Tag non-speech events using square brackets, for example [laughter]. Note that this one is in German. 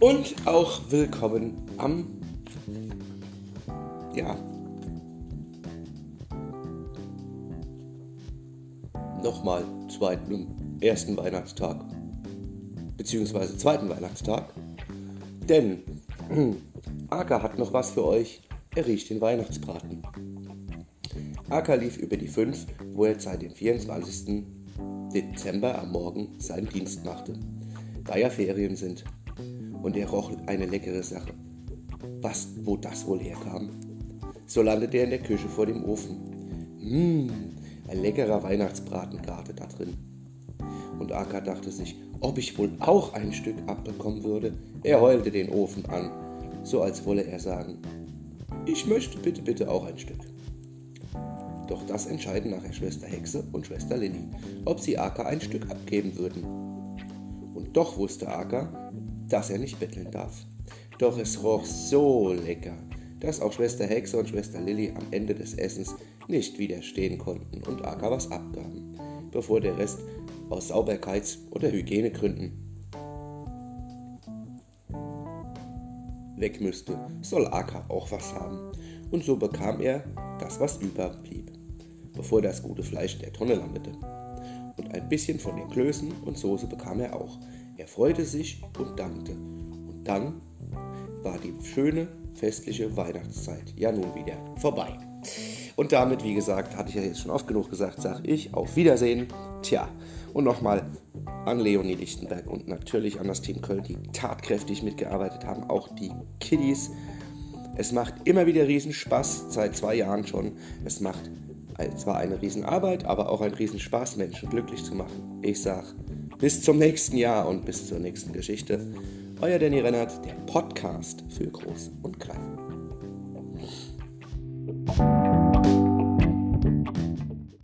Und auch willkommen am, ja, nochmal zweiten, ersten Weihnachtstag, beziehungsweise zweiten Weihnachtstag. Denn [clears throat] Aka hat noch was für euch. Er riecht den Weihnachtsbraten. Aka lief über die 5, wo er seit dem 24. Dezember am Morgen seinen Dienst machte, da ja Ferien sind. Und er roch eine leckere Sache. Was, wo das wohl herkam? So landete er in der Küche vor dem Ofen. Mmm, ein leckerer Weihnachtsbraten garte da drin. Und Aka dachte sich, ob ich wohl auch ein Stück abbekommen würde. Er heulte den Ofen an, so als wolle er sagen, ich möchte bitte, bitte auch ein Stück. Doch das entscheiden nachher Schwester Hexe und Schwester Lilly, ob sie Aka ein Stück abgeben würden. Und doch wusste Aka, dass er nicht betteln darf. Doch es roch so lecker, dass auch Schwester Hexe und Schwester Lilly am Ende des Essens nicht widerstehen konnten und Aka was abgaben, bevor der Rest aus Sauberkeits- oder Hygienegründen weg müsste, soll Aka auch was haben. Und so bekam er das, was überblieb bevor das gute Fleisch der Tonne landete. Und ein bisschen von den Klößen und Soße bekam er auch. Er freute sich und dankte. Und dann war die schöne festliche Weihnachtszeit ja nun wieder vorbei. Und damit, wie gesagt, hatte ich ja jetzt schon oft genug gesagt, sage ich auf Wiedersehen. Tja, und nochmal an Leonie Lichtenberg und natürlich an das Team Köln, die tatkräftig mitgearbeitet haben, auch die Kiddies. Es macht immer wieder Riesenspaß, seit zwei Jahren schon. Es macht zwar eine Riesenarbeit, aber auch ein Riesenspaß, Menschen glücklich zu machen. Ich sag bis zum nächsten Jahr und bis zur nächsten Geschichte. Euer Danny Rennert, der Podcast für Groß und Klein.